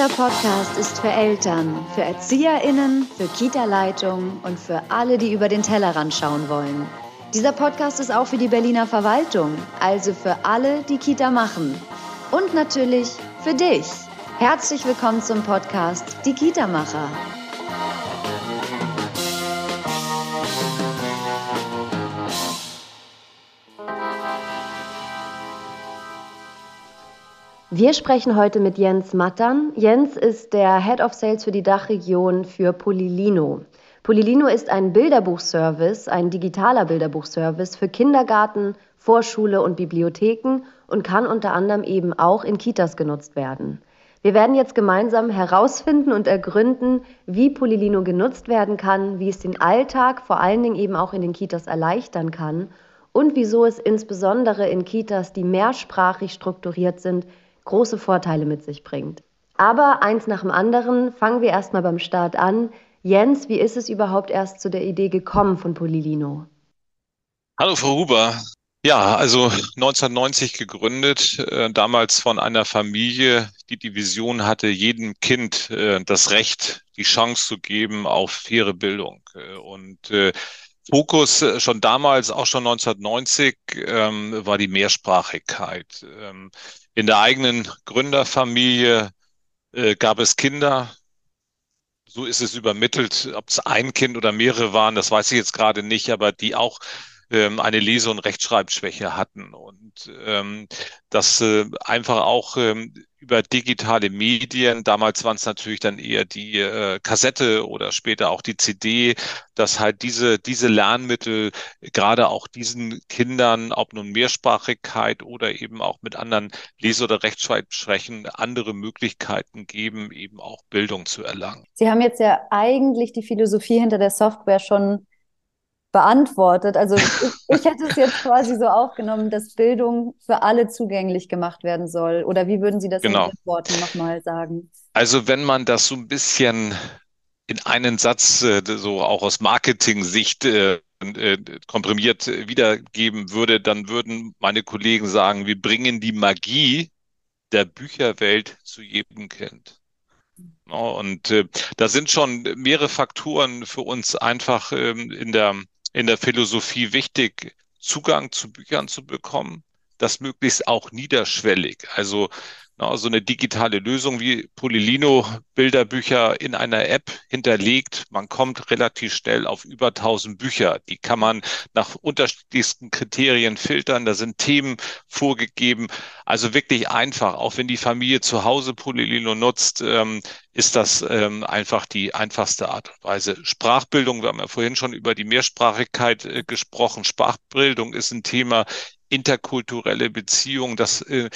Dieser Podcast ist für Eltern, für ErzieherInnen, für Kita-Leitungen und für alle, die über den Tellerrand schauen wollen. Dieser Podcast ist auch für die Berliner Verwaltung, also für alle, die Kita machen. Und natürlich für dich. Herzlich willkommen zum Podcast Die Kita-Macher. Wir sprechen heute mit Jens Mattern. Jens ist der Head of Sales für die Dachregion für Polilino. Polilino ist ein Bilderbuchservice, ein digitaler Bilderbuchservice für Kindergarten, Vorschule und Bibliotheken und kann unter anderem eben auch in Kitas genutzt werden. Wir werden jetzt gemeinsam herausfinden und ergründen, wie Polilino genutzt werden kann, wie es den Alltag vor allen Dingen eben auch in den Kitas erleichtern kann und wieso es insbesondere in Kitas, die mehrsprachig strukturiert sind, große Vorteile mit sich bringt. Aber eins nach dem anderen, fangen wir erstmal beim Start an. Jens, wie ist es überhaupt erst zu der Idee gekommen von Polilino? Hallo Frau Huber. Ja, also 1990 gegründet, äh, damals von einer Familie, die die Vision hatte, jedem Kind äh, das Recht, die Chance zu geben auf faire Bildung. Äh, und äh, Fokus äh, schon damals, auch schon 1990, ähm, war die Mehrsprachigkeit. Ähm, in der eigenen Gründerfamilie äh, gab es Kinder. So ist es übermittelt, ob es ein Kind oder mehrere waren, das weiß ich jetzt gerade nicht, aber die auch ähm, eine Lese- und Rechtschreibschwäche hatten und ähm, das äh, einfach auch ähm, über digitale Medien, damals waren es natürlich dann eher die äh, Kassette oder später auch die CD, dass halt diese, diese Lernmittel gerade auch diesen Kindern, ob nun Mehrsprachigkeit oder eben auch mit anderen Lese- oder Rechtschreibschwächen, andere Möglichkeiten geben, eben auch Bildung zu erlangen. Sie haben jetzt ja eigentlich die Philosophie hinter der Software schon beantwortet. Also ich, ich hätte es jetzt quasi so aufgenommen, dass Bildung für alle zugänglich gemacht werden soll. Oder wie würden Sie das genau. in Worten nochmal sagen? Also wenn man das so ein bisschen in einen Satz äh, so auch aus Marketing-Sicht äh, äh, komprimiert wiedergeben würde, dann würden meine Kollegen sagen, wir bringen die Magie der Bücherwelt zu jedem Kind. Und äh, da sind schon mehrere Faktoren für uns einfach ähm, in der in der Philosophie wichtig, Zugang zu Büchern zu bekommen, das möglichst auch niederschwellig. Also na, so eine digitale Lösung wie Polilino, Bilderbücher in einer App hinterlegt. Man kommt relativ schnell auf über 1000 Bücher. Die kann man nach unterschiedlichsten Kriterien filtern. Da sind Themen vorgegeben. Also wirklich einfach. Auch wenn die Familie zu Hause Polilino nutzt, ähm, ist das ähm, einfach die einfachste Art und Weise. Sprachbildung, wir haben ja vorhin schon über die Mehrsprachigkeit äh, gesprochen. Sprachbildung ist ein Thema interkulturelle Beziehungen, das äh,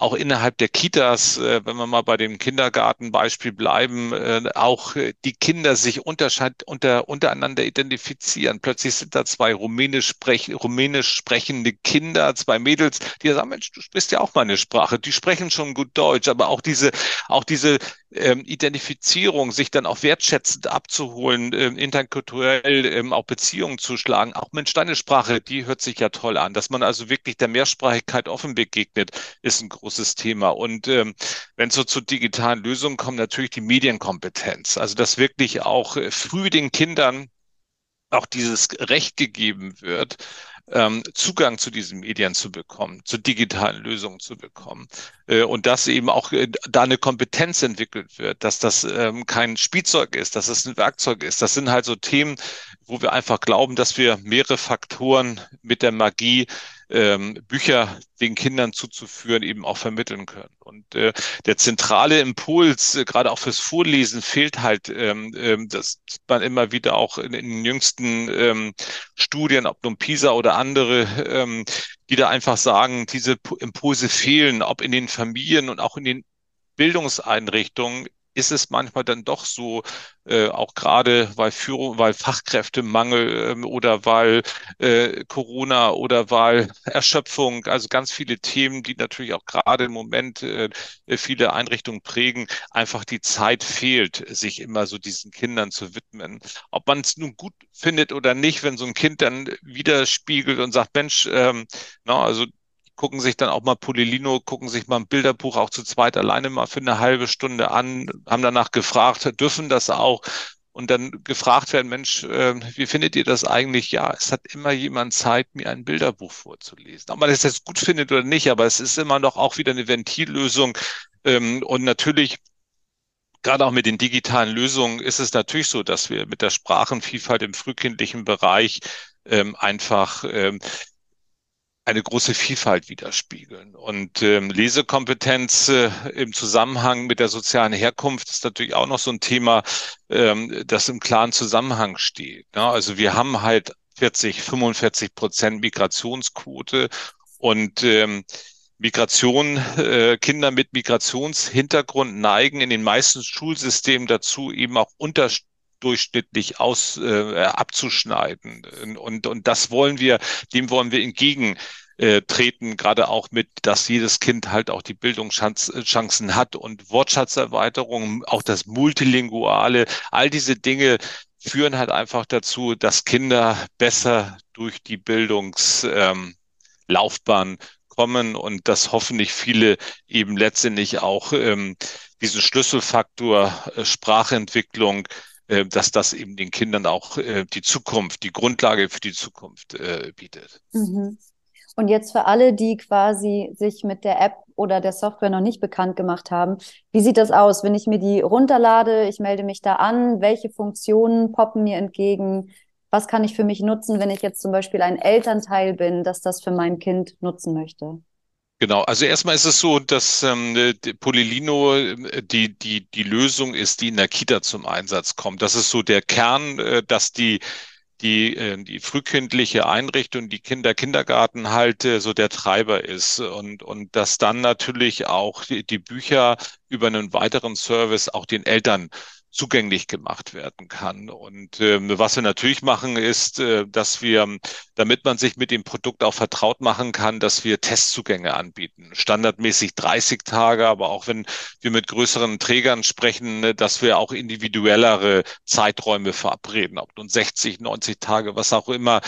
auch innerhalb der Kitas, äh, wenn wir mal bei dem Kindergartenbeispiel bleiben, äh, auch äh, die Kinder sich unterscheid, unter, untereinander identifizieren. Plötzlich sind da zwei rumänisch, sprech, rumänisch sprechende Kinder, zwei Mädels, die sagen, Mensch, du sprichst ja auch meine Sprache, die sprechen schon gut Deutsch, aber auch diese, auch diese ähm, Identifizierung, sich dann auch wertschätzend abzuholen, ähm, interkulturell ähm, auch Beziehungen zu schlagen. Auch Mensch, deine Sprache, die hört sich ja toll an. Dass man also wirklich der Mehrsprachigkeit offen begegnet, ist ein Thema. Und ähm, wenn es so zu digitalen Lösungen kommt, natürlich die Medienkompetenz. Also dass wirklich auch äh, früh den Kindern auch dieses Recht gegeben wird, ähm, Zugang zu diesen Medien zu bekommen, zu digitalen Lösungen zu bekommen. Äh, und dass eben auch äh, da eine Kompetenz entwickelt wird, dass das ähm, kein Spielzeug ist, dass es ein Werkzeug ist. Das sind halt so Themen, wo wir einfach glauben, dass wir mehrere Faktoren mit der Magie ähm, Bücher den Kindern zuzuführen, eben auch vermitteln können. Und äh, der zentrale Impuls, äh, gerade auch fürs Vorlesen, fehlt halt, ähm, ähm, das man immer wieder auch in, in den jüngsten ähm, Studien, ob nun PISA oder andere, ähm, die da einfach sagen, diese Impulse fehlen, ob in den Familien und auch in den Bildungseinrichtungen ist es manchmal dann doch so, äh, auch gerade weil Führung, weil Fachkräftemangel äh, oder weil äh, Corona oder weil Erschöpfung, also ganz viele Themen, die natürlich auch gerade im Moment äh, viele Einrichtungen prägen, einfach die Zeit fehlt, sich immer so diesen Kindern zu widmen. Ob man es nun gut findet oder nicht, wenn so ein Kind dann widerspiegelt und sagt, Mensch, ähm, na, also gucken sich dann auch mal Polilino, gucken sich mal ein Bilderbuch auch zu zweit alleine mal für eine halbe Stunde an, haben danach gefragt, dürfen das auch? Und dann gefragt werden, Mensch, äh, wie findet ihr das eigentlich? Ja, es hat immer jemand Zeit, mir ein Bilderbuch vorzulesen. Ob man das jetzt gut findet oder nicht, aber es ist immer noch auch wieder eine Ventillösung. Ähm, und natürlich gerade auch mit den digitalen Lösungen ist es natürlich so, dass wir mit der Sprachenvielfalt im frühkindlichen Bereich ähm, einfach ähm, eine große Vielfalt widerspiegeln. Und ähm, Lesekompetenz äh, im Zusammenhang mit der sozialen Herkunft ist natürlich auch noch so ein Thema, ähm, das im klaren Zusammenhang steht. Ja, also wir haben halt 40, 45 Prozent Migrationsquote und ähm, Migration, äh, Kinder mit Migrationshintergrund neigen in den meisten Schulsystemen dazu, eben auch unterdurchschnittlich aus äh, abzuschneiden. Und, und das wollen wir, dem wollen wir entgegen äh, treten, gerade auch mit, dass jedes Kind halt auch die Bildungschancen hat und Wortschatzerweiterung, auch das Multilinguale, all diese Dinge führen halt einfach dazu, dass Kinder besser durch die Bildungslaufbahn ähm, kommen und dass hoffentlich viele eben letztendlich auch ähm, diesen Schlüsselfaktor äh, Sprachentwicklung, äh, dass das eben den Kindern auch äh, die Zukunft, die Grundlage für die Zukunft äh, bietet. Mhm. Und jetzt für alle, die quasi sich mit der App oder der Software noch nicht bekannt gemacht haben, wie sieht das aus, wenn ich mir die runterlade, ich melde mich da an, welche Funktionen poppen mir entgegen? was kann ich für mich nutzen, wenn ich jetzt zum Beispiel ein Elternteil bin, das das für mein Kind nutzen möchte? Genau, also erstmal ist es so, dass ähm, Polilino äh, die, die, die Lösung ist, die in der Kita zum Einsatz kommt. Das ist so der Kern, äh, dass die die, äh, die frühkindliche Einrichtung, die Kinder, Kindergarten halt äh, so der Treiber ist und, und dass dann natürlich auch die, die Bücher über einen weiteren Service auch den Eltern zugänglich gemacht werden kann. Und äh, was wir natürlich machen, ist, äh, dass wir, damit man sich mit dem Produkt auch vertraut machen kann, dass wir Testzugänge anbieten. Standardmäßig 30 Tage, aber auch wenn wir mit größeren Trägern sprechen, ne, dass wir auch individuellere Zeiträume verabreden, ob nun 60, 90 Tage, was auch immer,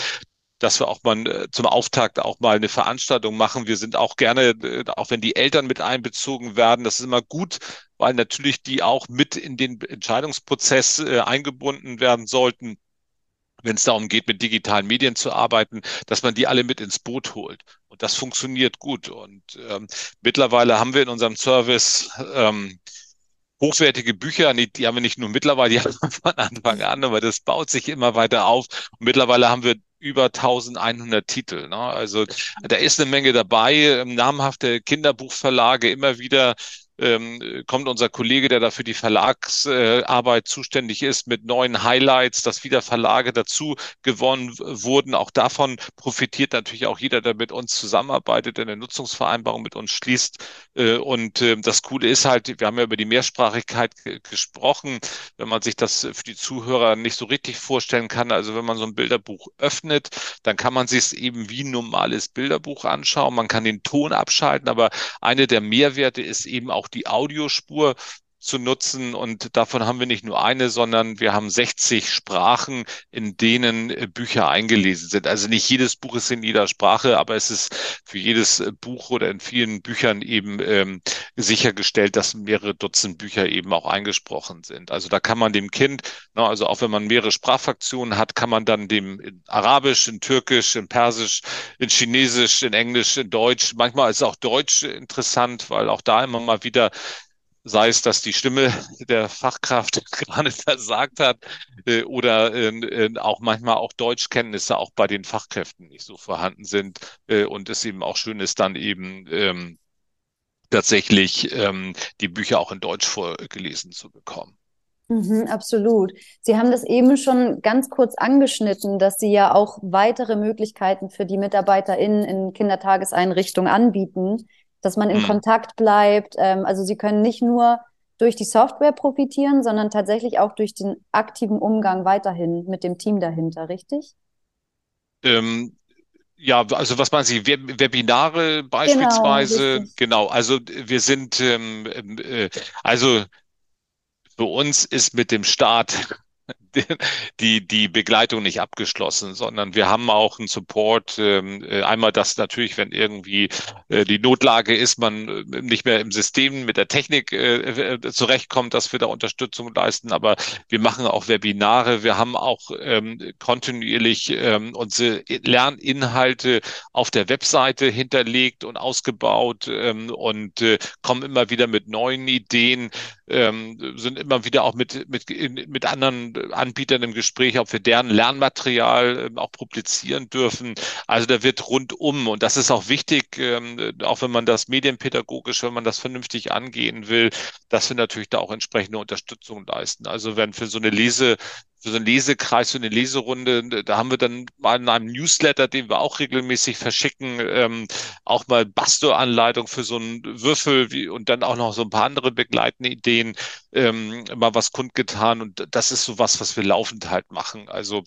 dass wir auch mal äh, zum Auftakt auch mal eine Veranstaltung machen. Wir sind auch gerne, äh, auch wenn die Eltern mit einbezogen werden, das ist immer gut, weil natürlich die auch mit in den Entscheidungsprozess äh, eingebunden werden sollten wenn es darum geht, mit digitalen Medien zu arbeiten, dass man die alle mit ins Boot holt. Und das funktioniert gut. Und ähm, mittlerweile haben wir in unserem Service ähm, hochwertige Bücher, die, die haben wir nicht nur mittlerweile, die haben wir von Anfang an, aber das baut sich immer weiter auf. Und mittlerweile haben wir über 1100 Titel. Ne? Also da ist eine Menge dabei. Namhafte Kinderbuchverlage immer wieder ähm, kommt unser Kollege, der da für die Verlagsarbeit äh, zuständig ist, mit neuen Highlights, dass wieder Verlage dazu gewonnen wurden. Auch davon profitiert natürlich auch jeder, der mit uns zusammenarbeitet, der eine Nutzungsvereinbarung mit uns schließt. Äh, und äh, das Coole ist halt, wir haben ja über die Mehrsprachigkeit gesprochen, wenn man sich das für die Zuhörer nicht so richtig vorstellen kann. Also wenn man so ein Bilderbuch öffnet, dann kann man sich es eben wie ein normales Bilderbuch anschauen. Man kann den Ton abschalten, aber eine der Mehrwerte ist eben auch die Audiospur zu nutzen. Und davon haben wir nicht nur eine, sondern wir haben 60 Sprachen, in denen äh, Bücher eingelesen sind. Also nicht jedes Buch ist in jeder Sprache, aber es ist für jedes äh, Buch oder in vielen Büchern eben ähm, sichergestellt, dass mehrere Dutzend Bücher eben auch eingesprochen sind. Also da kann man dem Kind, na, also auch wenn man mehrere Sprachfraktionen hat, kann man dann dem in Arabisch, in Türkisch, in Persisch, in Chinesisch, in Englisch, in Deutsch, manchmal ist auch Deutsch interessant, weil auch da immer mal wieder sei es, dass die Stimme der Fachkraft gerade versagt hat äh, oder äh, auch manchmal auch Deutschkenntnisse auch bei den Fachkräften nicht so vorhanden sind äh, und es eben auch schön ist, dann eben ähm, tatsächlich ähm, die Bücher auch in Deutsch vorgelesen zu bekommen. Mhm, absolut. Sie haben das eben schon ganz kurz angeschnitten, dass Sie ja auch weitere Möglichkeiten für die MitarbeiterInnen in Kindertageseinrichtungen anbieten dass man in mhm. Kontakt bleibt. Ähm, also sie können nicht nur durch die Software profitieren, sondern tatsächlich auch durch den aktiven Umgang weiterhin mit dem Team dahinter, richtig? Ähm, ja, also was meinen Sie? Webinare genau, beispielsweise? Genau, genau also wir sind, ähm, äh, also für uns ist mit dem Start die, die Begleitung nicht abgeschlossen, sondern wir haben auch einen Support. Ähm, äh, einmal das natürlich, wenn irgendwie äh, die Notlage ist, man äh, nicht mehr im System mit der Technik zurechtkommt, dass wir da Unterstützung leisten. Aber wir machen auch Webinare. Wir haben auch ähm, kontinuierlich ähm, unsere Lerninhalte auf der Webseite hinterlegt und ausgebaut und kommen immer wieder mit neuen Ideen, ähm, sind immer wieder auch mit, mit, mit anderen Anbietern im Gespräch, ob wir deren Lernmaterial ähm, auch publizieren dürfen. Also da wird rundum, und das ist auch wichtig, ähm, auch wenn man das medienpädagogisch, wenn man das vernünftig angehen will, dass wir natürlich da auch entsprechende Unterstützung leisten. Also wenn für so eine Lese für so einen Lesekreis, für eine Leserunde, da haben wir dann mal in einem Newsletter, den wir auch regelmäßig verschicken, ähm, auch mal Basto-Anleitung für so einen Würfel wie, und dann auch noch so ein paar andere begleitende Ideen, ähm, mal was kundgetan. Und das ist so was, was wir laufend halt machen. Also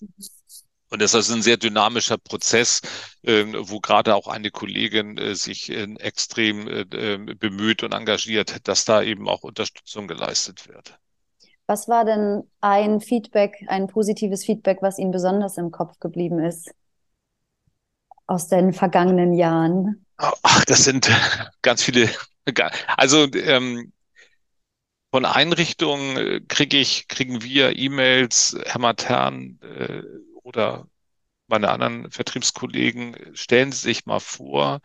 und das ist ein sehr dynamischer Prozess, äh, wo gerade auch eine Kollegin äh, sich äh, extrem äh, ähm, bemüht und engagiert, dass da eben auch Unterstützung geleistet wird. Was war denn ein Feedback, ein positives Feedback, was Ihnen besonders im Kopf geblieben ist aus den vergangenen Jahren? Ach, das sind ganz viele. Also ähm, von Einrichtungen äh, kriege ich, kriegen wir E-Mails, Herr Matern äh, oder meine anderen Vertriebskollegen, stellen Sie sich mal vor,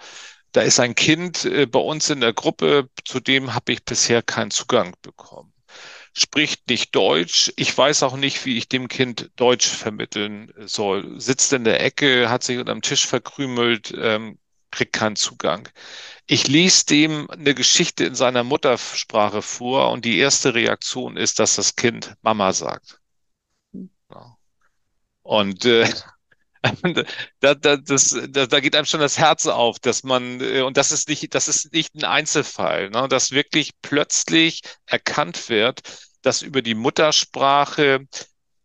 da ist ein Kind äh, bei uns in der Gruppe, zu dem habe ich bisher keinen Zugang bekommen spricht nicht Deutsch. Ich weiß auch nicht, wie ich dem Kind Deutsch vermitteln soll. Sitzt in der Ecke, hat sich unterm Tisch verkrümelt, ähm, kriegt keinen Zugang. Ich lese dem eine Geschichte in seiner Muttersprache vor und die erste Reaktion ist, dass das Kind Mama sagt. Ja. Und äh, da, da, das, da, da geht einem schon das Herz auf, dass man, äh, und das ist nicht, das ist nicht ein Einzelfall, ne, dass wirklich plötzlich erkannt wird, dass über die Muttersprache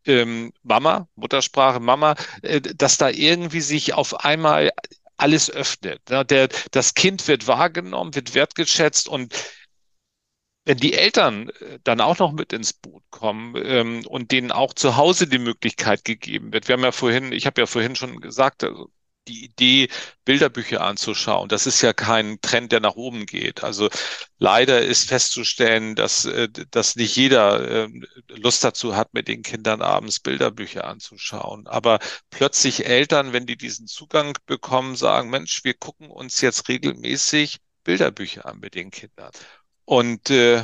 ähm, Mama, Muttersprache Mama, äh, dass da irgendwie sich auf einmal alles öffnet. Ne? Der, das Kind wird wahrgenommen, wird wertgeschätzt und wenn die Eltern äh, dann auch noch mit ins Boot kommen ähm, und denen auch zu Hause die Möglichkeit gegeben wird. Wir haben ja vorhin, ich habe ja vorhin schon gesagt, also die Idee, Bilderbücher anzuschauen, das ist ja kein Trend, der nach oben geht. Also leider ist festzustellen, dass, äh, dass nicht jeder äh, Lust dazu hat, mit den Kindern abends Bilderbücher anzuschauen. Aber plötzlich Eltern, wenn die diesen Zugang bekommen, sagen, Mensch, wir gucken uns jetzt regelmäßig Bilderbücher an mit den Kindern. Und äh,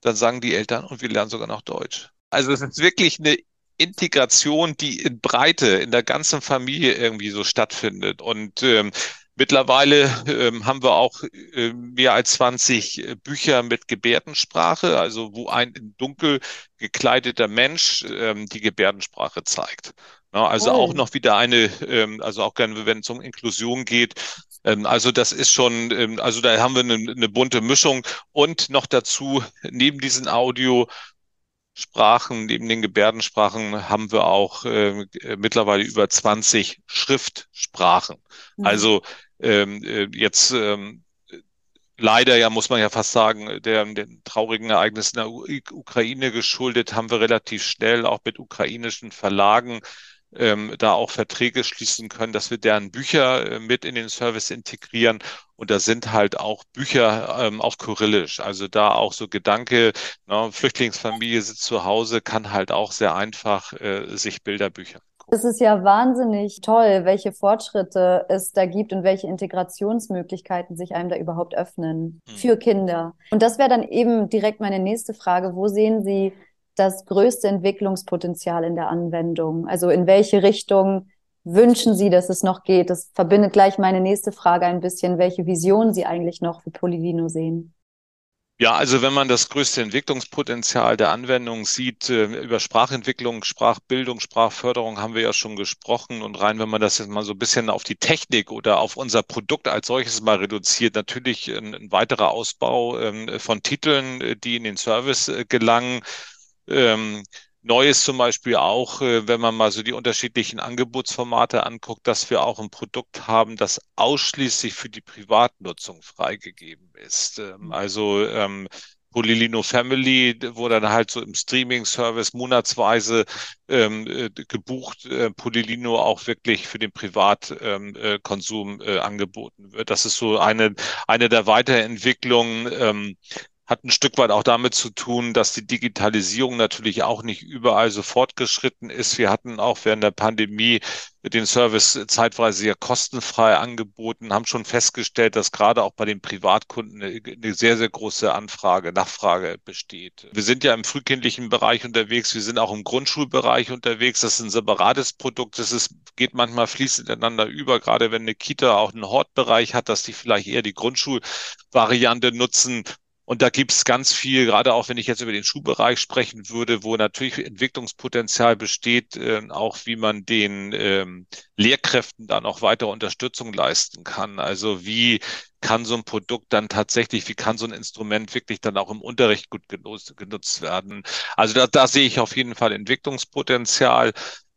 dann sagen die Eltern, und wir lernen sogar noch Deutsch. Also es ist wirklich eine Integration, die in Breite in der ganzen Familie irgendwie so stattfindet. Und ähm, mittlerweile ähm, haben wir auch äh, mehr als 20 äh, Bücher mit Gebärdensprache, also wo ein in dunkel gekleideter Mensch ähm, die Gebärdensprache zeigt. Ja, also oh. auch noch wieder eine, ähm, also auch gerne, wenn es um Inklusion geht, also das ist schon, ähm, also da haben wir eine, eine bunte Mischung und noch dazu neben diesen Audio Sprachen, neben den Gebärdensprachen haben wir auch äh, mittlerweile über 20 Schriftsprachen. Mhm. Also ähm, äh, jetzt ähm, leider ja, muss man ja fast sagen, der, den traurigen Ereignissen in der Ukraine geschuldet, haben wir relativ schnell auch mit ukrainischen Verlagen ähm, da auch Verträge schließen können, dass wir deren Bücher äh, mit in den Service integrieren. Und da sind halt auch Bücher ähm, auf Kyrillisch. Also da auch so Gedanke, ne, Flüchtlingsfamilie sitzt zu Hause, kann halt auch sehr einfach äh, sich Bilderbücher es ist ja wahnsinnig toll, welche Fortschritte es da gibt und welche Integrationsmöglichkeiten sich einem da überhaupt öffnen hm. für Kinder. Und das wäre dann eben direkt meine nächste Frage. Wo sehen Sie das größte Entwicklungspotenzial in der Anwendung? Also in welche Richtung wünschen Sie, dass es noch geht? Das verbindet gleich meine nächste Frage ein bisschen, welche Vision Sie eigentlich noch für Polivino sehen. Ja, also wenn man das größte Entwicklungspotenzial der Anwendung sieht, äh, über Sprachentwicklung, Sprachbildung, Sprachförderung haben wir ja schon gesprochen. Und rein, wenn man das jetzt mal so ein bisschen auf die Technik oder auf unser Produkt als solches mal reduziert, natürlich ein, ein weiterer Ausbau ähm, von Titeln, äh, die in den Service äh, gelangen ähm, Neu ist zum Beispiel auch, äh, wenn man mal so die unterschiedlichen Angebotsformate anguckt, dass wir auch ein Produkt haben, das ausschließlich für die Privatnutzung freigegeben ist. Ähm, mhm. also ähm, Polilino Family, wo dann halt so im Streaming-Service monatsweise ähm, äh, gebucht äh, Polilino auch wirklich für den Privatkonsum ähm, äh, äh, angeboten wird. Das ist so eine, eine der Weiterentwicklungen. Ähm, hat ein Stück weit auch damit zu tun, dass die Digitalisierung natürlich auch nicht überall so fortgeschritten ist. Wir hatten auch während der Pandemie den Service zeitweise sehr kostenfrei angeboten, haben schon festgestellt, dass gerade auch bei den Privatkunden eine sehr, sehr große Anfrage, Nachfrage besteht. Wir sind ja im frühkindlichen Bereich unterwegs, wir sind auch im Grundschulbereich unterwegs. Das ist ein separates Produkt. Das ist, geht manchmal fließend ineinander über, gerade wenn eine Kita auch einen Hortbereich hat, dass die vielleicht eher die Grundschulvariante nutzen und da gibt's ganz viel, gerade auch wenn ich jetzt über den Schuhbereich sprechen würde, wo natürlich Entwicklungspotenzial besteht, äh, auch wie man den ähm, Lehrkräften dann auch weiter Unterstützung leisten kann. Also wie kann so ein Produkt dann tatsächlich, wie kann so ein Instrument wirklich dann auch im Unterricht gut genutzt, genutzt werden? Also da, da sehe ich auf jeden Fall Entwicklungspotenzial.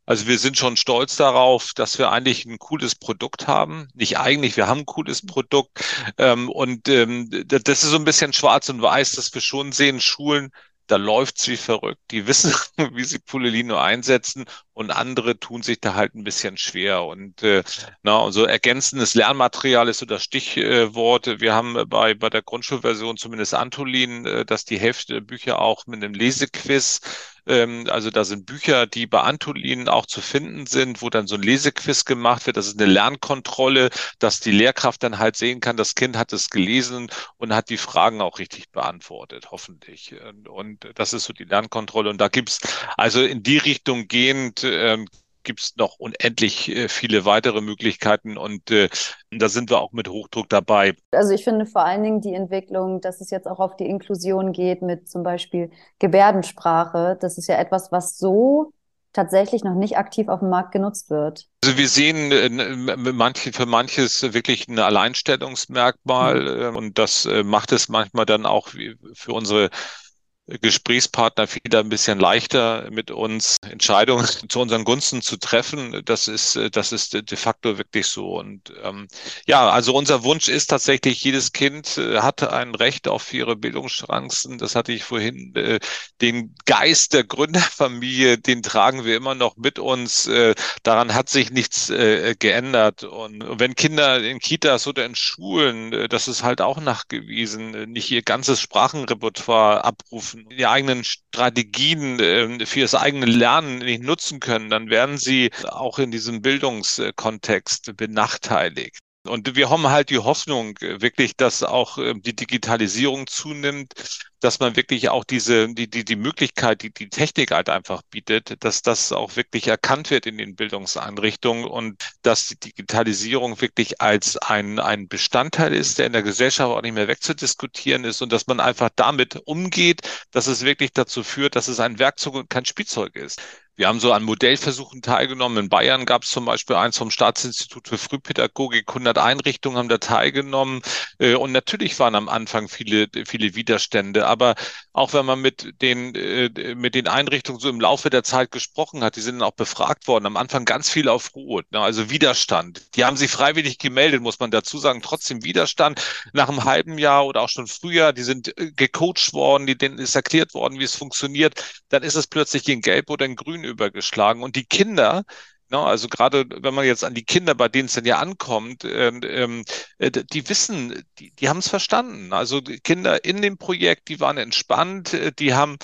Also wir sind schon stolz darauf, dass wir eigentlich ein cooles Produkt haben. Nicht eigentlich, wir haben ein cooles Produkt. Ähm, und ähm, das ist so ein bisschen schwarz und weiß, dass wir schon sehen, Schulen, da läuft's wie verrückt. Die wissen, wie sie Polilino einsetzen und andere tun sich da halt ein bisschen schwer. Und äh, na, und so ergänzendes Lernmaterial ist so das Stichwort. Wir haben bei, bei der Grundschulversion zumindest Antolin, äh, dass die Hälfte der Bücher auch mit einem Lesequiz ähm, also da sind Bücher, die bei Antolin auch zu finden sind, wo dann so ein Lesequiz gemacht wird. Das ist eine Lernkontrolle, dass die Lehrkraft dann halt sehen kann, das Kind hat es gelesen und hat die Fragen auch richtig beantwortet, hoffentlich. Und das ist so die Lernkontrolle. Und da gibt's also in die Richtung gehend ähm, gibt es noch unendlich äh, viele weitere Möglichkeiten und äh, da sind wir auch mit Hochdruck dabei. Also ich finde vor allen Dingen die Entwicklung, dass es jetzt auch auf die Inklusion geht mit zum Beispiel Gebärdensprache. Das ist ja etwas, was so tatsächlich noch nicht aktiv auf dem Markt genutzt wird. Also wir sehen äh, manche, für manches wirklich ein Alleinstellungsmerkmal mhm. und das äh, macht es manchmal dann auch für unsere Gesprächspartner wieder ein bisschen leichter mit uns Entscheidungen zu unseren Gunsten zu treffen. Das ist, das ist de facto wirklich so. Und ähm, ja, also unser Wunsch ist tatsächlich, jedes Kind äh, hat ein Recht auf ihre Bildungschancen. Das hatte ich vorhin. Äh, den Geist der Gründerfamilie, den tragen wir immer noch mit uns. Äh, daran hat sich nichts äh, geändert. Und wenn Kinder in Kitas oder in Schulen, äh, das ist halt auch nachgewiesen, äh, nicht ihr ganzes Sprachenrepertoire abrufen, die eigenen Strategien äh, für das eigene Lernen nicht nutzen können, dann werden sie auch in diesem Bildungskontext benachteiligt. Und wir haben halt die Hoffnung äh, wirklich, dass auch ähm, die Digitalisierung zunimmt, dass man wirklich auch diese, die, die, die Möglichkeit, die die Technik halt einfach bietet, dass das auch wirklich erkannt wird in den Bildungseinrichtungen und dass die Digitalisierung wirklich als ein, ein Bestandteil ist, der in der Gesellschaft auch nicht mehr wegzudiskutieren ist und dass man einfach damit umgeht, dass es wirklich dazu führt, dass es ein Werkzeug und kein Spielzeug ist. Wir haben so an Modellversuchen teilgenommen. In Bayern gab es zum Beispiel eins vom Staatsinstitut für Frühpädagogik. 100 Einrichtungen haben da teilgenommen. Äh, und natürlich waren am Anfang viele, viele Widerstände. Aber auch wenn man mit den, äh, mit den Einrichtungen so im Laufe der Zeit gesprochen hat, die sind dann auch befragt worden. Am Anfang ganz viel auf Ruhe, ne, also Widerstand. Die haben sich freiwillig gemeldet, muss man dazu sagen. Trotzdem Widerstand. Nach einem halben Jahr oder auch schon früher, die sind äh, gecoacht worden, die, denen ist erklärt worden, wie es funktioniert. Dann ist es plötzlich in Gelb oder in Grün übergeschlagen. Und die Kinder, No, ne, also gerade wenn man jetzt an die Kinder, bei denen es dann ja ankommt, ähm, ähm äh, die wissen, die, die haben es verstanden. Also die Kinder in dem Projekt, die waren entspannt, äh, die haben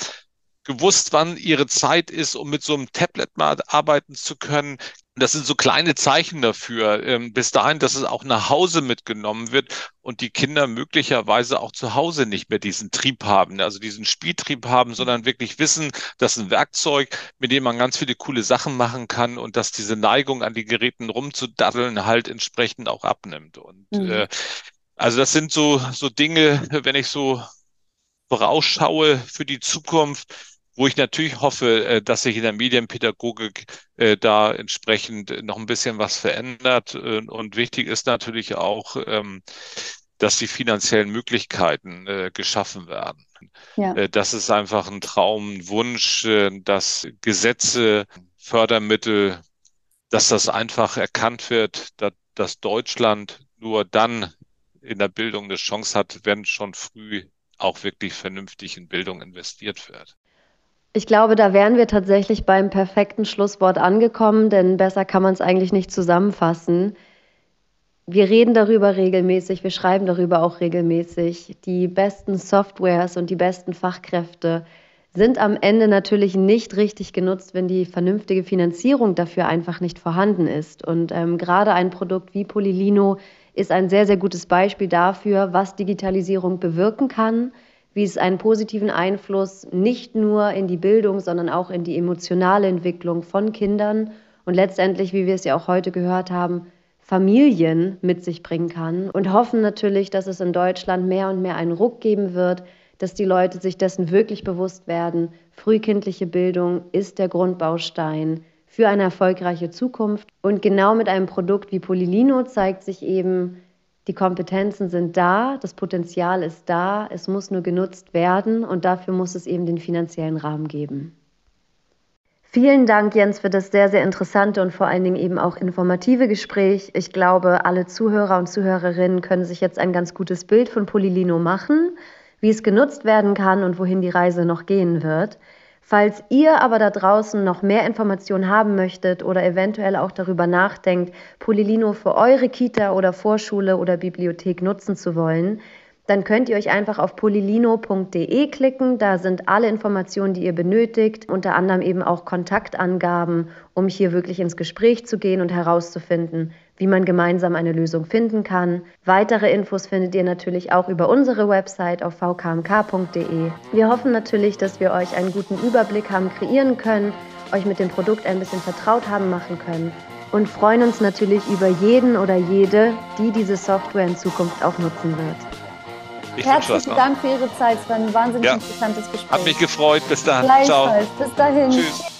gewusst, wann ihre Zeit ist, um mit so einem Tablet mal arbeiten zu können. Das sind so kleine Zeichen dafür, ähm, bis dahin, dass es auch nach Hause mitgenommen wird und die Kinder möglicherweise auch zu Hause nicht mehr diesen Trieb haben, also diesen Spieltrieb haben, sondern wirklich wissen, das ist ein Werkzeug, mit dem man ganz viele coole Sachen machen kann und dass diese Neigung an die Geräten rumzudaddeln halt entsprechend auch abnimmt. Und mhm. äh, also das sind so, so Dinge, wenn ich so vorausschaue für die Zukunft, wo ich natürlich hoffe, äh, dass sich in der Medienpädagogik äh, da entsprechend noch ein bisschen was verändert. Äh, und wichtig ist natürlich auch, ähm, dass die finanziellen Möglichkeiten geschaffen werden. Ja. Das ist einfach ein Traum, ein Wunsch, dass Gesetze, Fördermittel, dass das einfach erkannt wird, dass, dass Deutschland nur dann in der Bildung eine Chance hat, wenn schon früh auch wirklich vernünftig in Bildung investiert wird. Ich glaube, da wären wir tatsächlich beim perfekten Schlusswort angekommen, denn besser kann man es eigentlich nicht zusammenfassen. Wir reden darüber regelmäßig, wir schreiben darüber auch regelmäßig. Die besten Softwares und die besten Fachkräfte sind am Ende natürlich nicht richtig genutzt, wenn die vernünftige Finanzierung dafür einfach nicht vorhanden ist. Und ähm, gerade ein Produkt wie Polilino ist ein sehr, sehr gutes Beispiel dafür, was Digitalisierung bewirken kann, wie es einen positiven Einfluss nicht nur in die Bildung, sondern auch in die emotionale Entwicklung von Kindern und letztendlich, wie wir es ja auch heute gehört haben, Familien mit sich bringen kann und hoffen natürlich, dass es in Deutschland mehr und mehr einen Ruck geben wird, dass die Leute sich dessen wirklich bewusst werden. Frühkindliche Bildung ist der Grundbaustein für eine erfolgreiche Zukunft. Und genau mit einem Produkt wie Polilino zeigt sich eben, die Kompetenzen sind da, das Potenzial ist da, es muss nur genutzt werden und dafür muss es eben den finanziellen Rahmen geben. Vielen Dank, Jens, für das sehr, sehr interessante und vor allen Dingen eben auch informative Gespräch. Ich glaube, alle Zuhörer und Zuhörerinnen können sich jetzt ein ganz gutes Bild von Polilino machen wie es genutzt werden kann und wohin die Reise noch gehen wird. Falls ihr aber da draußen noch mehr Informationen haben möchtet oder eventuell auch darüber nachdenkt, Polilino für eure Kita oder Vorschule oder Bibliothek nutzen zu wollen, dann könnt ihr euch einfach auf polilino.de klicken. Da sind alle Informationen, die ihr benötigt, unter anderem eben auch Kontaktangaben, um hier wirklich ins Gespräch zu gehen und herauszufinden, wie man gemeinsam eine Lösung finden kann. Weitere Infos findet ihr natürlich auch über unsere Website auf vkmk.de. Wir hoffen natürlich, dass wir euch einen guten Überblick haben kreieren können, euch mit dem Produkt ein bisschen vertraut haben machen können und freuen uns natürlich über jeden oder jede, die diese Software in Zukunft auch nutzen wird. Ich Herzlichen Dank für Ihre Zeit. Es war ein wahnsinnig ja. interessantes Gespräch. Hat mich gefreut. Bis dann. Ciao. Bis dahin. Tschüss.